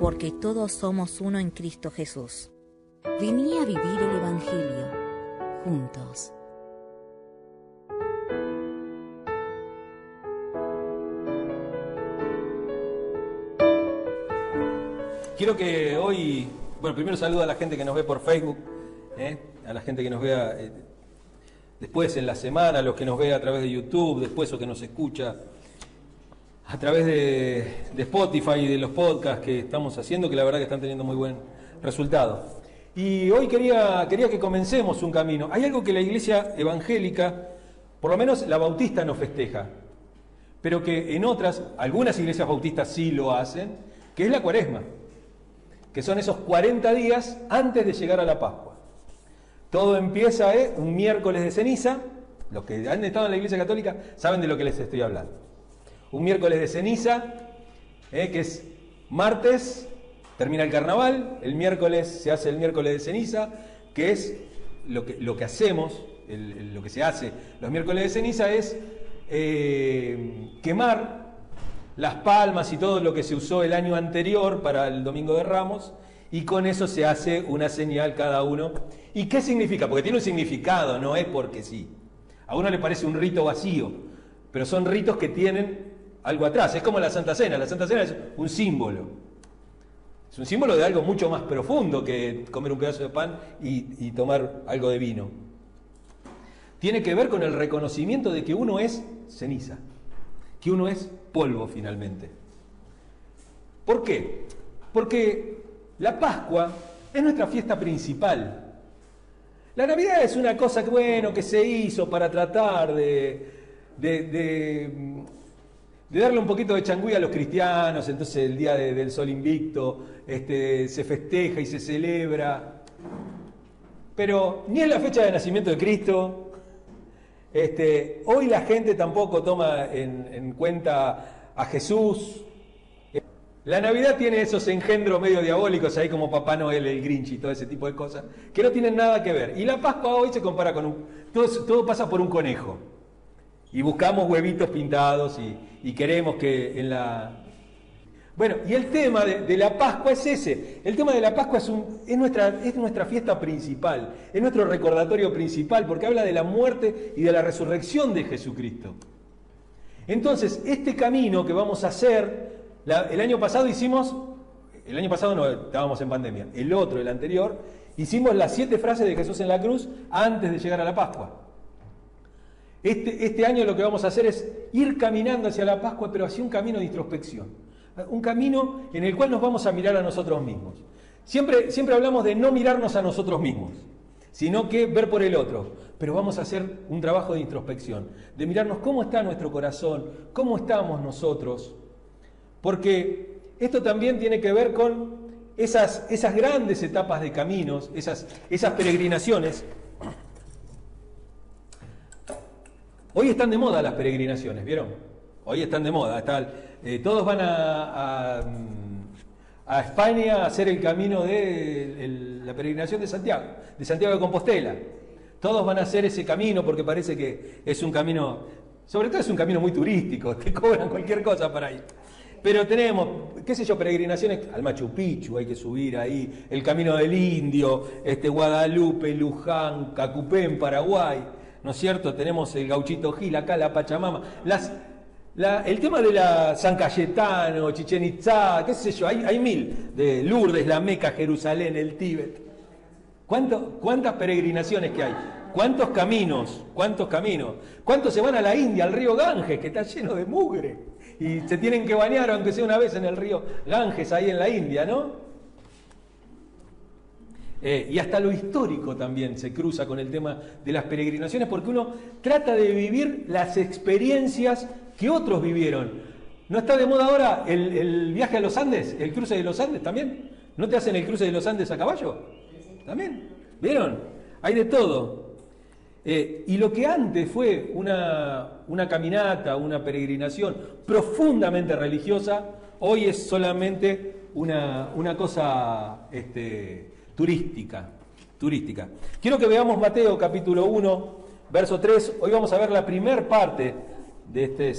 Porque todos somos uno en Cristo Jesús. Vení a vivir el Evangelio juntos. Quiero que hoy, bueno, primero saludo a la gente que nos ve por Facebook, ¿eh? a la gente que nos vea eh, después en la semana, a los que nos ve a través de YouTube, después o que nos escucha a través de, Spotify y de los podcasts que estamos haciendo, que la verdad que están teniendo muy buen resultado. Y hoy quería, quería que comencemos un camino. Hay algo que la iglesia evangélica, por lo menos la bautista no festeja, pero que en otras, algunas iglesias bautistas sí lo hacen, que es la cuaresma que son esos 40 días antes de llegar a la Pascua. Todo empieza ¿eh? un miércoles de ceniza, los que han estado en la Iglesia Católica saben de lo que les estoy hablando. Un miércoles de ceniza, ¿eh? que es martes, termina el carnaval, el miércoles se hace el miércoles de ceniza, que es lo que, lo que hacemos, lo que se hace los miércoles de ceniza es eh, quemar las palmas y todo lo que se usó el año anterior para el Domingo de Ramos, y con eso se hace una señal cada uno. ¿Y qué significa? Porque tiene un significado, no es porque sí. A uno le parece un rito vacío, pero son ritos que tienen algo atrás. Es como la Santa Cena. La Santa Cena es un símbolo. Es un símbolo de algo mucho más profundo que comer un pedazo de pan y, tomar algo de vino. Tiene que ver con el reconocimiento de que uno es ceniza, que uno es polvo finalmente. ¿Por qué? Porque la Pascua es nuestra fiesta principal. La Navidad es una cosa que, bueno, que se hizo para tratar de, darle un poquito de changüí a los cristianos, entonces el día del sol invicto este, se festeja y se celebra. Pero ni es la fecha de nacimiento de Cristo, este, hoy la gente tampoco toma en, cuenta a Jesús. La Navidad tiene esos engendros medio diabólicos ahí como Papá Noel, el Grinch y todo ese tipo de cosas, que no tienen nada que ver. Y la Pascua hoy se compara con un... Todo, pasa por un conejo. Y buscamos huevitos pintados y queremos que en la, bueno, y el tema de, la Pascua es ese. El tema de la Pascua es, nuestra, es nuestra fiesta principal, es nuestro recordatorio principal, porque habla de la muerte y de la resurrección de Jesucristo. Entonces, este camino que vamos a hacer, el año pasado hicimos, el año pasado no, estábamos en pandemia, el otro, el anterior, hicimos las siete frases de Jesús en la cruz antes de llegar a la Pascua. Este, este año lo que vamos a hacer es ir caminando hacia la Pascua, pero hacia un camino de introspección un camino en el cual nos vamos a mirar a nosotros mismos. Siempre, siempre hablamos de no mirarnos a nosotros mismos, sino que ver por el otro. Pero vamos a hacer un trabajo de introspección, de mirarnos cómo está nuestro corazón, cómo estamos nosotros, porque esto también tiene que ver con esas, esas grandes etapas de caminos, esas, esas peregrinaciones. Hoy están de moda las peregrinaciones, ¿vieron? Hoy están de moda. Eh, todos van a, a, España a hacer el camino de la peregrinación de Santiago, de Santiago de Compostela. Todos van a hacer ese camino porque parece que es un camino, sobre todo es un camino muy turístico, te cobran cualquier cosa para ir. Pero tenemos, qué sé yo, peregrinaciones al Machu Picchu, hay que subir ahí, el Camino del Indio, este, Guadalupe, Luján, Cacupé Paraguay, ¿no es cierto? Tenemos el Gauchito Gil, acá la Pachamama. Las, el tema de la San Cayetano, Chichen Itza, qué sé yo, hay, mil, de Lourdes, la Meca, Jerusalén, el Tíbet. ¿Cuántas peregrinaciones que hay? ¿Cuántos caminos? ¿Cuántos caminos? ¿Cuántos se van a la India, al río Ganges, que está lleno de mugre? Y se tienen que bañar, aunque sea una vez en el río Ganges, ahí en la India, ¿no? Eh, y hasta lo histórico también se cruza con el tema de las peregrinaciones, porque uno trata de vivir las experiencias que otros vivieron. ¿No está de moda ahora el, viaje a los Andes, el cruce de los Andes también? ¿No te hacen el cruce de los Andes a caballo? ¿También? ¿Vieron? Hay de todo. Eh, y lo que antes fue una, una caminata, una peregrinación profundamente religiosa, hoy es solamente una, una cosa este, turística, turística. Quiero que veamos Mateo capítulo 1, verso 3. Hoy vamos a ver la primera parte de, este,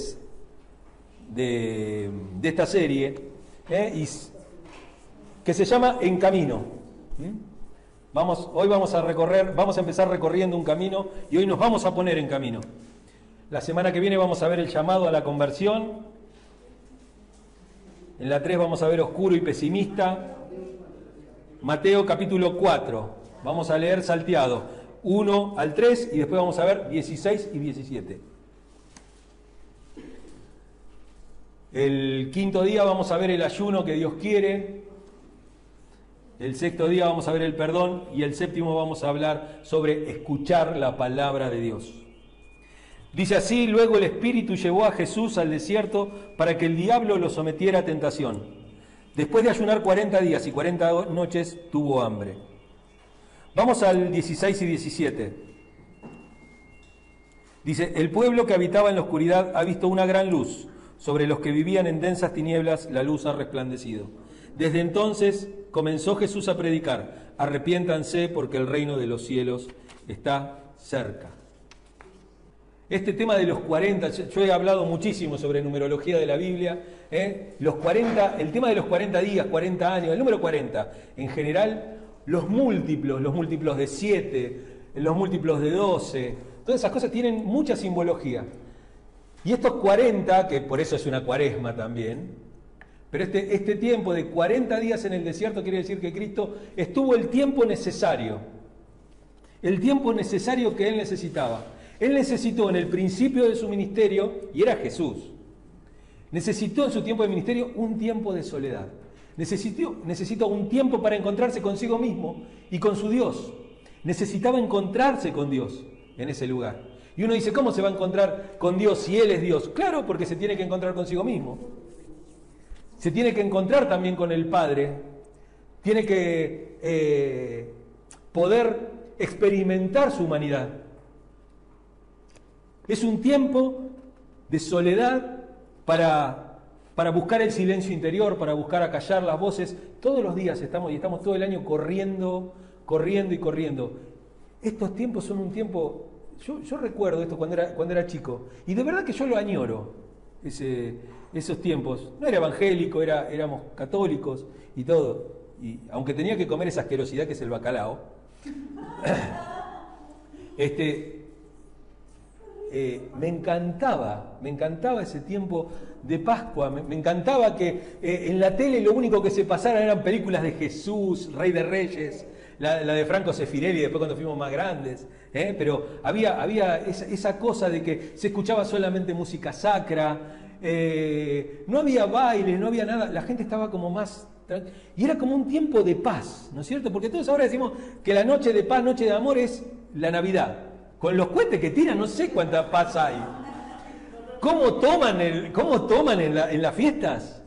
de, esta serie, ¿eh? que se llama En Camino. Vamos, hoy vamos a recorrer, vamos a empezar recorriendo un camino y hoy nos vamos a poner en camino. La semana que viene vamos a ver el llamado a la conversión. En la 3 vamos a ver oscuro y pesimista. Mateo capítulo 4. Vamos a leer salteado 1 al 3 y después vamos a ver 16 y 17. El quinto día vamos a ver el ayuno que Dios quiere. El sexto día vamos a ver el perdón y el séptimo vamos a hablar sobre escuchar la palabra de Dios. Dice así, luego el Espíritu llevó a Jesús al desierto para que el diablo lo sometiera a tentación. Después de ayunar 40 días y 40 noches, tuvo hambre. Vamos al 16 y 17. Dice, el pueblo que habitaba en la oscuridad ha visto una gran luz. Sobre los que vivían en densas tinieblas, la luz ha resplandecido. Desde entonces comenzó Jesús a predicar, arrepiéntanse porque el reino de los cielos está cerca. Este tema de los 40, yo he hablado muchísimo sobre numerología de la Biblia, ¿eh? los 40, el tema de los 40 días, 40 años, el número 40, en general, los múltiplos, los múltiplos de 7, los múltiplos de 12, todas esas cosas tienen mucha simbología. Y estos 40, que por eso es una cuaresma también, pero este, este tiempo de 40 días en el desierto quiere decir que Cristo estuvo el tiempo necesario, el tiempo necesario que Él necesitaba. Él necesitó en el principio de su ministerio, y era Jesús, necesitó en su tiempo de ministerio un tiempo de soledad. Necesitó, un tiempo para encontrarse consigo mismo y con su Dios. Necesitaba encontrarse con Dios en ese lugar. Y uno dice, ¿cómo se va a encontrar con Dios si Él es Dios? Claro, porque se tiene que encontrar consigo mismo. Se tiene que encontrar también con el Padre. Tiene que eh, poder experimentar su humanidad. Es un tiempo de soledad para, para buscar el silencio interior, para buscar acallar las voces. Todos los días estamos y estamos todo el año corriendo, corriendo y corriendo. Estos tiempos son un tiempo yo, recuerdo esto cuando era, cuando era chico, y de verdad que yo lo añoro, esos tiempos. No era evangélico, era, éramos católicos y todo. Y aunque tenía que comer esa asquerosidad que es el bacalao, este, eh, me encantaba, me encantaba ese tiempo de Pascua, me, encantaba que eh, en la tele lo único que se pasara eran películas de Jesús, Rey de Reyes, la, de Franco Sefirelli después cuando fuimos más grandes, ¿eh? pero había, había esa, cosa de que se escuchaba solamente música sacra, no había bailes, no había nada, la gente estaba como más... Y era como un tiempo de paz, ¿no es cierto? Porque todos ahora decimos que la noche de paz, noche de amor es la Navidad. Con los cohetes que tiran, no sé cuánta paz hay. ¿Cómo toman, el, cómo toman en, en las fiestas?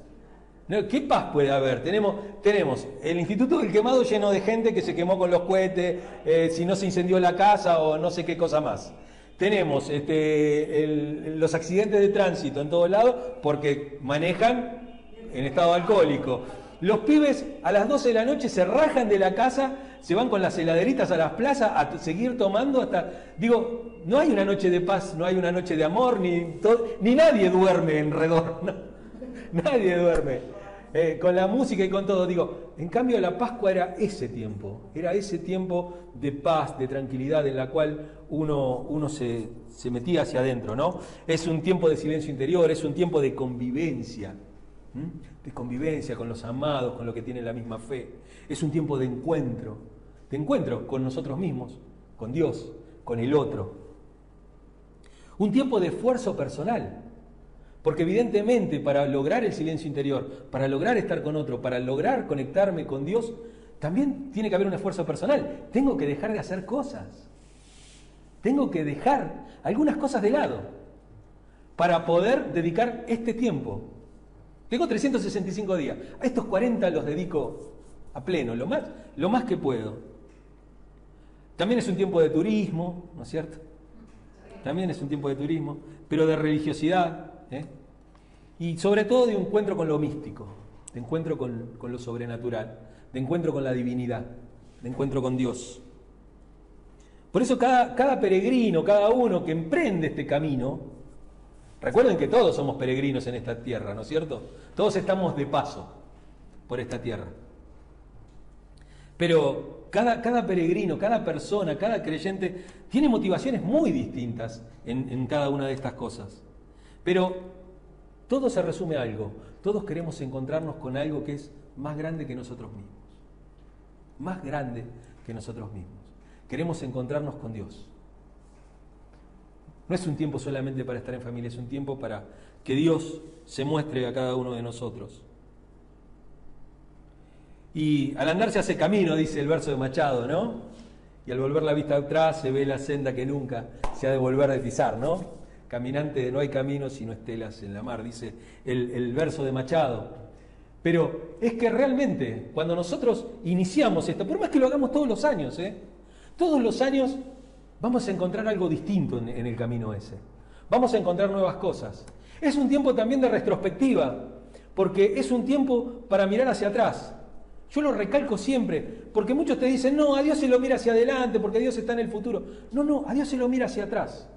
¿Qué paz puede haber? Tenemos, tenemos el Instituto del Quemado lleno de gente que se quemó con los cohetes, eh, si no se incendió la casa o no sé qué cosa más. Tenemos este, los accidentes de tránsito en todos lados porque manejan en estado alcohólico. Los pibes a las 12 de la noche se rajan de la casa, se van con las heladeritas a las plazas a seguir tomando hasta... Digo, no hay una noche de paz, no hay una noche de amor, ni, ni nadie duerme en redor. nadie duerme. Eh, con la música y con todo, digo, en cambio la Pascua era ese tiempo, era ese tiempo de paz, de tranquilidad en la cual uno, uno se, metía hacia adentro, ¿no? Es un tiempo de silencio interior, es un tiempo de convivencia, de convivencia con los amados, con los que tienen la misma fe, es un tiempo de encuentro, de encuentro con nosotros mismos, con Dios, con el otro. Un tiempo de esfuerzo personal, porque evidentemente para lograr el silencio interior, para lograr estar con otro, para lograr conectarme con Dios, también tiene que haber un esfuerzo personal. Tengo que dejar de hacer cosas. Tengo que dejar algunas cosas de lado para poder dedicar este tiempo. Tengo 365 días. A estos 40 los dedico a pleno, lo más, lo más que puedo. También es un tiempo de turismo, ¿no es cierto? También es un tiempo de turismo, pero de religiosidad, ¿eh? y sobre todo de encuentro con lo místico, de encuentro con, con lo sobrenatural, de encuentro con la divinidad, de encuentro con Dios. Por eso cada, cada peregrino, cada uno que emprende este camino, recuerden que todos somos peregrinos en esta tierra, ¿no es cierto? Todos estamos de paso por esta tierra. Pero cada, cada peregrino, cada persona, cada creyente tiene motivaciones muy distintas en, en cada una de estas cosas. Pero todo se resume a algo. Todos queremos encontrarnos con algo que es más grande que nosotros mismos. Más grande que nosotros mismos. Queremos encontrarnos con Dios. No es un tiempo solamente para estar en familia, es un tiempo para que Dios se muestre a cada uno de nosotros. Y al andar se hace camino, dice el verso de Machado, ¿no? Y al volver la vista atrás se ve la senda que nunca se ha de volver a pisar, ¿no? Caminante, no hay camino sino estelas en la mar, dice el, el verso de Machado. Pero es que realmente, cuando nosotros iniciamos esto, por más que lo hagamos todos los años, ¿eh? Todos los años vamos a encontrar algo distinto en, el camino ese. Vamos a encontrar nuevas cosas. Es un tiempo también de retrospectiva, porque es un tiempo para mirar hacia atrás. Yo lo recalco siempre, porque muchos te dicen, no, a Dios se lo mira hacia adelante, porque Dios está en el futuro. No, no, a Dios se lo mira hacia atrás.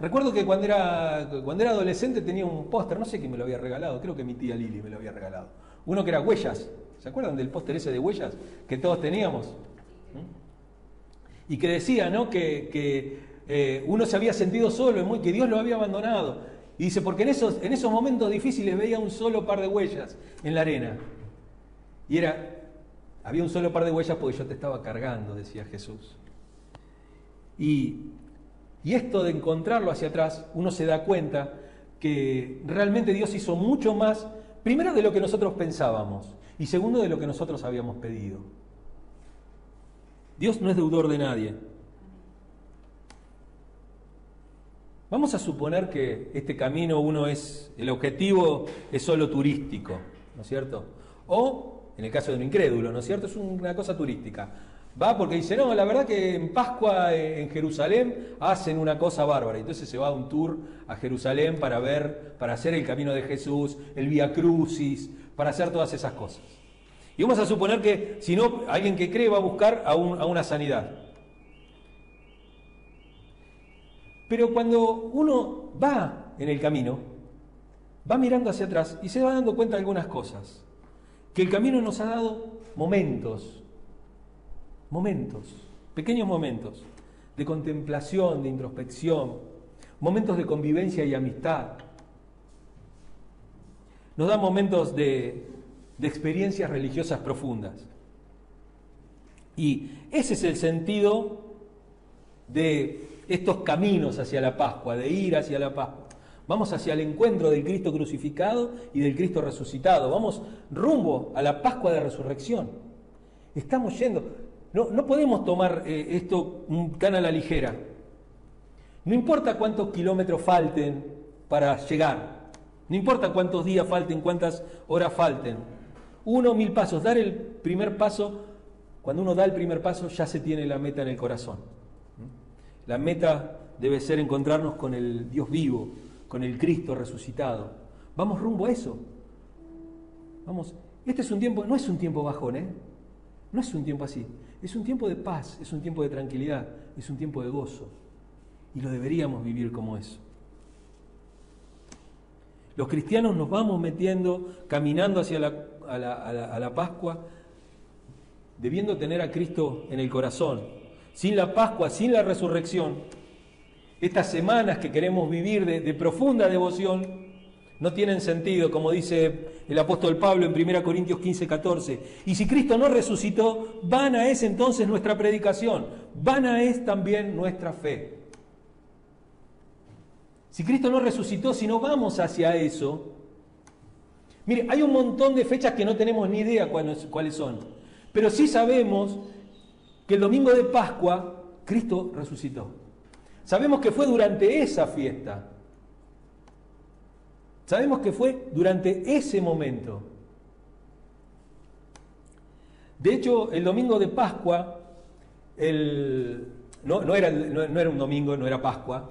Recuerdo que cuando era, cuando era adolescente tenía un póster, no sé quién me lo había regalado, creo que mi tía Lili me lo había regalado. Uno que era Huellas. ¿Se acuerdan del póster ese de Huellas que todos teníamos? Y que decía, ¿no? Que, eh, uno se había sentido solo, que Dios lo había abandonado. Y dice, porque en esos, en esos momentos difíciles veía un solo par de huellas en la arena. Y era, había un solo par de huellas porque yo te estaba cargando, decía Jesús. Y, y esto de encontrarlo hacia atrás, uno se da cuenta que realmente Dios hizo mucho más, primero de lo que nosotros pensábamos y segundo de lo que nosotros habíamos pedido. Dios no es deudor de nadie. Vamos a suponer que este camino uno es, el objetivo es solo turístico, ¿no es cierto? O, en el caso de un incrédulo, ¿no es cierto? Es una cosa turística. Va porque dice, no, la verdad que en Pascua en Jerusalén hacen una cosa bárbara. Entonces se va a un tour a Jerusalén para ver, para hacer el camino de Jesús, el Vía Crucis, para hacer todas esas cosas. Y vamos a suponer que, si no, alguien que cree va a buscar a, una sanidad. Pero cuando uno va en el camino, va mirando hacia atrás y se va dando cuenta de algunas cosas. Que el camino nos ha dado momentos, momentos, pequeños momentos de contemplación, de introspección, momentos de convivencia y amistad. Nos da momentos de, de experiencias religiosas profundas. Y ese es el sentido de estos caminos hacia la Pascua, de ir hacia la Pascua. Vamos hacia el encuentro del Cristo crucificado y del Cristo resucitado. Vamos rumbo a la Pascua de resurrección. Estamos yendo. No, no podemos tomar eh, esto tan a la ligera. No importa cuántos kilómetros falten para llegar. No importa cuántos días falten, cuántas horas falten. Uno, mil pasos. Dar el primer paso, cuando uno da el primer paso ya se tiene la meta en el corazón. La meta debe ser encontrarnos con el Dios vivo, con el Cristo resucitado. Vamos rumbo a eso. Vamos, este es un tiempo, no es un tiempo bajón, ¿eh? No es un tiempo así. Es un tiempo de paz, es un tiempo de tranquilidad, es un tiempo de gozo. Y lo deberíamos vivir como eso. Los cristianos nos vamos metiendo, caminando hacia la a la, Pascua, debiendo tener a Cristo en el corazón. Sin la Pascua, sin la resurrección, estas semanas que queremos vivir de, profunda devoción no tienen sentido, como dice el apóstol Pablo en 1 Corintios 15, 14. Y si Cristo no resucitó, vana es entonces nuestra predicación, vana es también nuestra fe. Si Cristo no resucitó, si no vamos hacia eso, Mire, hay un montón de fechas que no tenemos ni idea cuáles son, pero sí sabemos que el domingo de Pascua Cristo resucitó. Sabemos que fue durante esa fiesta. Sabemos que fue durante ese momento. De hecho, el domingo de Pascua, no, era, un domingo, no era Pascua,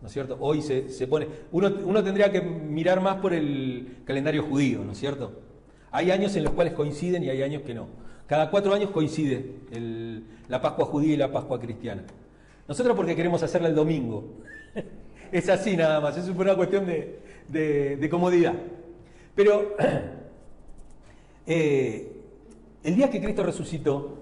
¿no es cierto? Hoy se, se pone, uno, uno, tendría que mirar más por el calendario judío, ¿no es cierto? Hay años en los cuales coinciden y hay años que no. Cada cuatro años coincide la Pascua judía y la Pascua cristiana. Nosotros porque queremos hacerla el domingo. es así nada más, es una cuestión de, comodidad. Pero eh, el día que Cristo resucitó,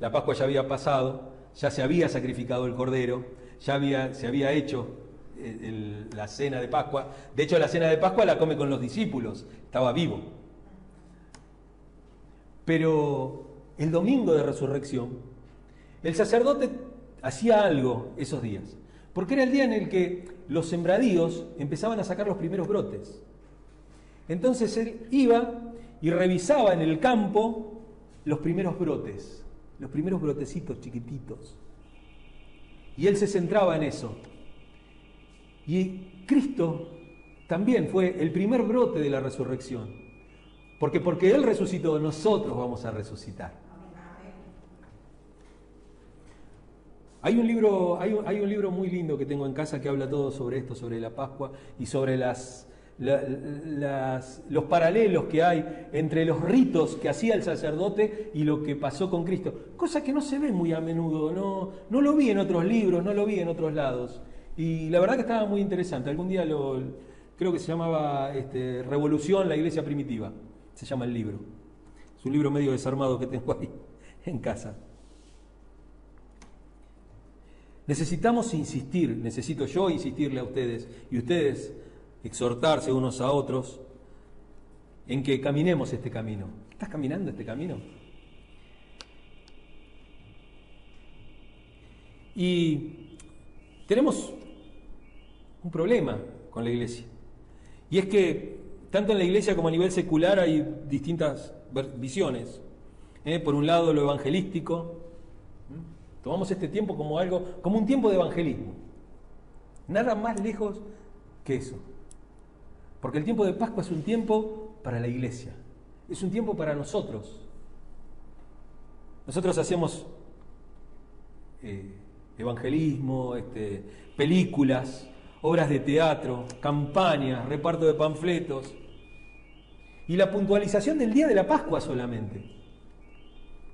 la Pascua ya había pasado, ya se había sacrificado el Cordero, ya había, se había hecho eh, la cena de Pascua. De hecho, la cena de Pascua la come con los discípulos, estaba vivo. Pero el domingo de resurrección, el sacerdote hacía algo esos días, porque era el día en el que los sembradíos empezaban a sacar los primeros brotes. Entonces él iba y revisaba en el campo los primeros brotes, los primeros brotecitos chiquititos. Y él se centraba en eso. Y Cristo también fue el primer brote de la resurrección. Porque porque Él resucitó, nosotros vamos a resucitar. Hay un, libro, hay, un, libro muy lindo que tengo en casa que habla todo sobre esto, sobre la Pascua y sobre las, los paralelos que hay entre los ritos que hacía el sacerdote y lo que pasó con Cristo. Cosa que no se ve muy a menudo, no, no lo vi en otros libros, no lo vi en otros lados. Y la verdad que estaba muy interesante. Algún día lo, creo que se llamaba este, Revolución, la iglesia primitiva se llama el libro. Es un libro medio desarmado que tengo ahí en casa. Necesitamos insistir, necesito yo insistirle a ustedes y ustedes exhortarse unos a otros en que caminemos este camino. ¿Estás caminando este camino? Y tenemos un problema con la iglesia. Y es que tanto en la iglesia como a nivel secular hay distintas visiones. ¿eh? Por un lado lo evangelístico, tomamos este tiempo como algo, como un tiempo de evangelismo. Nada más lejos que eso. Porque el tiempo de Pascua es un tiempo para la iglesia, es un tiempo para nosotros. Nosotros hacemos eh, evangelismo, este, películas, obras de teatro, campañas, reparto de panfletos, y la puntualización del día de la Pascua solamente.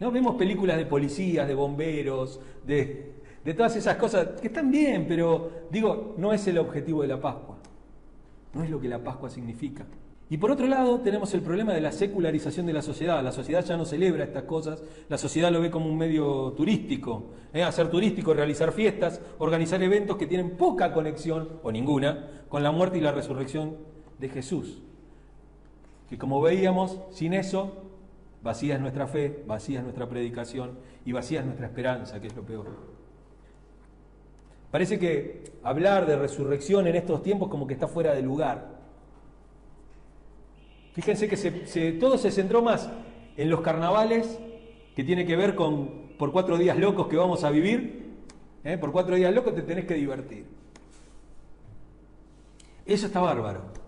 ¿No? Vemos películas de policías, de bomberos, de, de todas esas cosas que están bien, pero digo, no es el objetivo de la Pascua. No es lo que la Pascua significa. Y por otro lado, tenemos el problema de la secularización de la sociedad. La sociedad ya no celebra estas cosas, la sociedad lo ve como un medio turístico. ¿eh? Hacer turístico, realizar fiestas, organizar eventos que tienen poca conexión, o ninguna, con la muerte y la resurrección de Jesús que como veíamos, sin eso, vacía es nuestra fe, vacía es nuestra predicación y vacía es nuestra esperanza, que es lo peor. Parece que hablar de resurrección en estos tiempos como que está fuera de lugar. Fíjense que todo se centró más en los carnavales, que tiene que ver con por cuatro días locos que vamos a vivir. ¿eh? Por cuatro días locos te tenés que divertir. Eso está bárbaro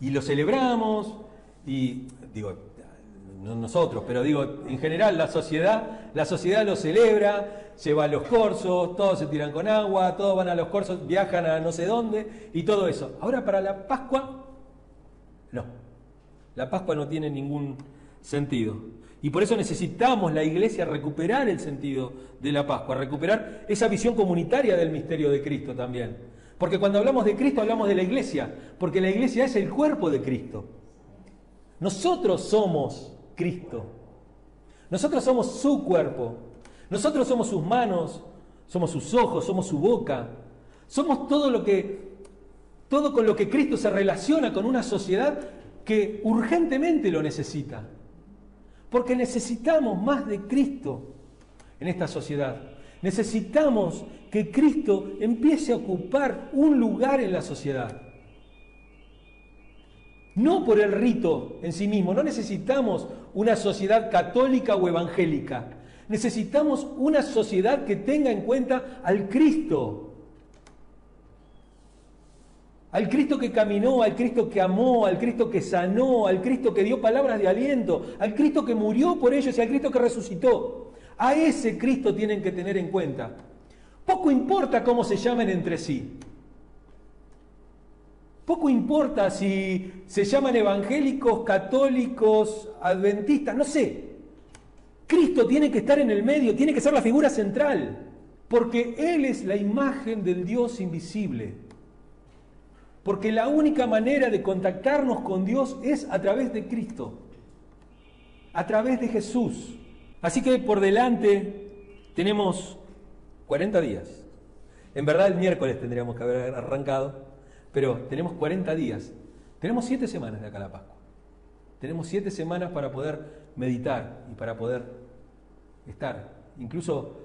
y lo celebramos, y digo, no nosotros, pero digo, en general la sociedad, la sociedad lo celebra, se va a los corsos, todos se tiran con agua, todos van a los corsos, viajan a no sé dónde y todo eso. Ahora para la Pascua, no. La Pascua no tiene ningún sentido. Y por eso necesitamos la iglesia recuperar el sentido de la Pascua, recuperar esa visión comunitaria del misterio de Cristo también. Porque cuando hablamos de Cristo hablamos de la iglesia, porque la iglesia es el cuerpo de Cristo. Nosotros somos Cristo. Nosotros somos su cuerpo. Nosotros somos sus manos, somos sus ojos, somos su boca. Somos todo lo que todo con lo que Cristo se relaciona con una sociedad que urgentemente lo necesita. Porque necesitamos más de Cristo en esta sociedad. Necesitamos que Cristo empiece a ocupar un lugar en la sociedad. No por el rito en sí mismo, no necesitamos una sociedad católica o evangélica. Necesitamos una sociedad que tenga en cuenta al Cristo. Al Cristo que caminó, al Cristo que amó, al Cristo que sanó, al Cristo que dio palabras de aliento, al Cristo que murió por ellos y al Cristo que resucitó. A ese Cristo tienen que tener en cuenta. Poco importa cómo se llamen entre sí. Poco importa si se llaman evangélicos, católicos, adventistas, no sé. Cristo tiene que estar en el medio, tiene que ser la figura central, porque Él es la imagen del Dios invisible. Porque la única manera de contactarnos con Dios es a través de Cristo, a través de Jesús. Así que por delante tenemos 40 días. En verdad el miércoles tendríamos que haber arrancado, pero tenemos 40 días. Tenemos 7 semanas de acá a la Pascua. Tenemos 7 semanas para poder meditar y para poder estar. Incluso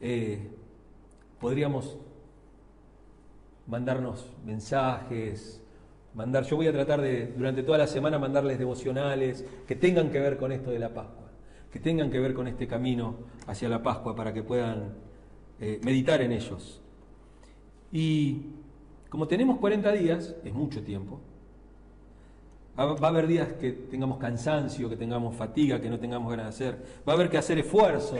eh, podríamos mandarnos mensajes, mandar, yo voy a tratar de durante toda la semana mandarles devocionales que tengan que ver con esto de la Pascua, que tengan que ver con este camino hacia la Pascua para que puedan eh, meditar en ellos. Y como tenemos 40 días, es mucho tiempo, va a haber días que tengamos cansancio, que tengamos fatiga, que no tengamos ganas de hacer, va a haber que hacer esfuerzos,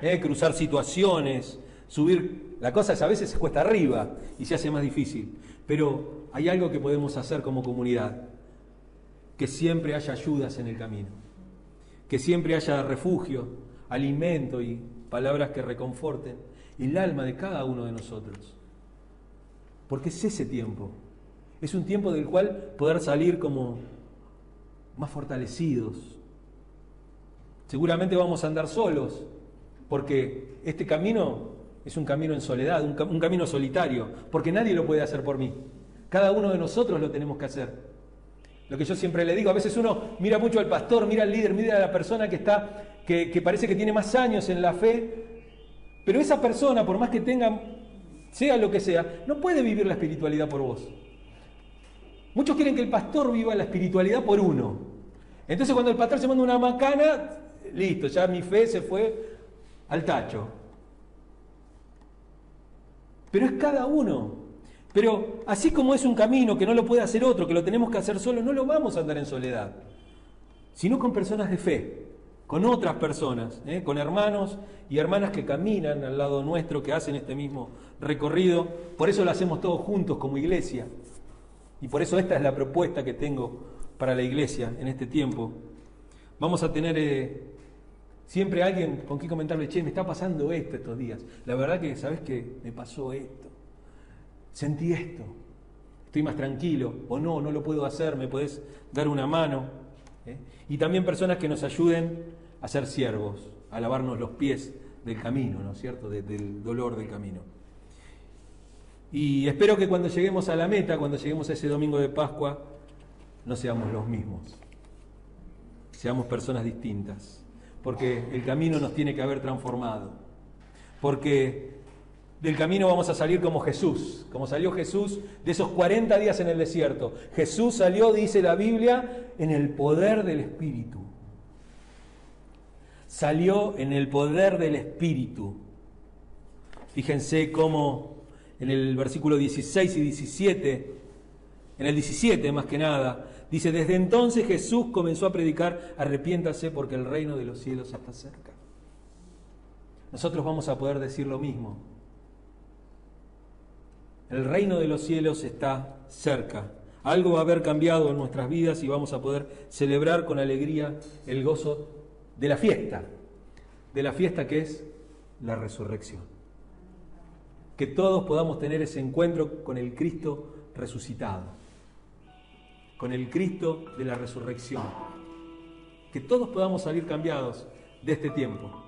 ¿eh? cruzar situaciones, subir, la cosa es a veces cuesta arriba y se hace más difícil, pero hay algo que podemos hacer como comunidad, que siempre haya ayudas en el camino, que siempre haya refugio, alimento y palabras que reconforten el alma de cada uno de nosotros. Porque es ese tiempo. Es un tiempo del cual poder salir como más fortalecidos. Seguramente vamos a andar solos, porque este camino es un camino en soledad, un, camino solitario, porque nadie lo puede hacer por mí. Cada uno de nosotros lo tenemos que hacer. Lo que yo siempre le digo, a veces uno mira mucho al pastor, mira al líder, mira a la persona que está, que, que parece que tiene más años en la fe, pero esa persona, por más que tenga sea lo que sea, no puede vivir la espiritualidad por vos. Muchos quieren que el pastor viva la espiritualidad por uno. Entonces cuando el pastor se manda una macana, listo, ya mi fe se fue al tacho. Pero es cada uno. Pero así como es un camino que no lo puede hacer otro, que lo tenemos que hacer solo, no lo vamos a andar en soledad, sino con personas de fe con otras personas, ¿eh? con hermanos y hermanas que caminan al lado nuestro, que hacen este mismo recorrido. Por eso lo hacemos todos juntos como iglesia. Y por eso esta es la propuesta que tengo para la iglesia en este tiempo. Vamos a tener eh, siempre alguien con quien comentarle, che, me está pasando esto estos días. La verdad que, ¿sabes qué? Me pasó esto. Sentí esto. Estoy más tranquilo. O no, no lo puedo hacer, me podés dar una mano. ¿eh? Y también personas que nos ayuden a ser siervos, a lavarnos los pies del camino, ¿no es cierto? del dolor del camino. Y espero que cuando lleguemos a la meta, cuando lleguemos a ese domingo de Pascua, no seamos los mismos, seamos personas distintas, porque el camino nos tiene que haber transformado, porque del camino vamos a salir como Jesús, como salió Jesús de esos 40 días en el desierto. Jesús salió, dice la Biblia, en el poder del Espíritu. Salió en el poder del Espíritu. Fíjense cómo en el versículo 16 y 17, en el 17 más que nada, dice, desde entonces Jesús comenzó a predicar, arrepiéntase porque el reino de los cielos está cerca. Nosotros vamos a poder decir lo mismo el reino de los cielos está cerca. Algo va a haber cambiado en nuestras vidas y vamos a poder celebrar con alegría el gozo de la fiesta, de la fiesta que es la resurrección. Que todos podamos tener ese encuentro con el Cristo resucitado, con el Cristo de la resurrección. Que todos podamos salir cambiados de este tiempo.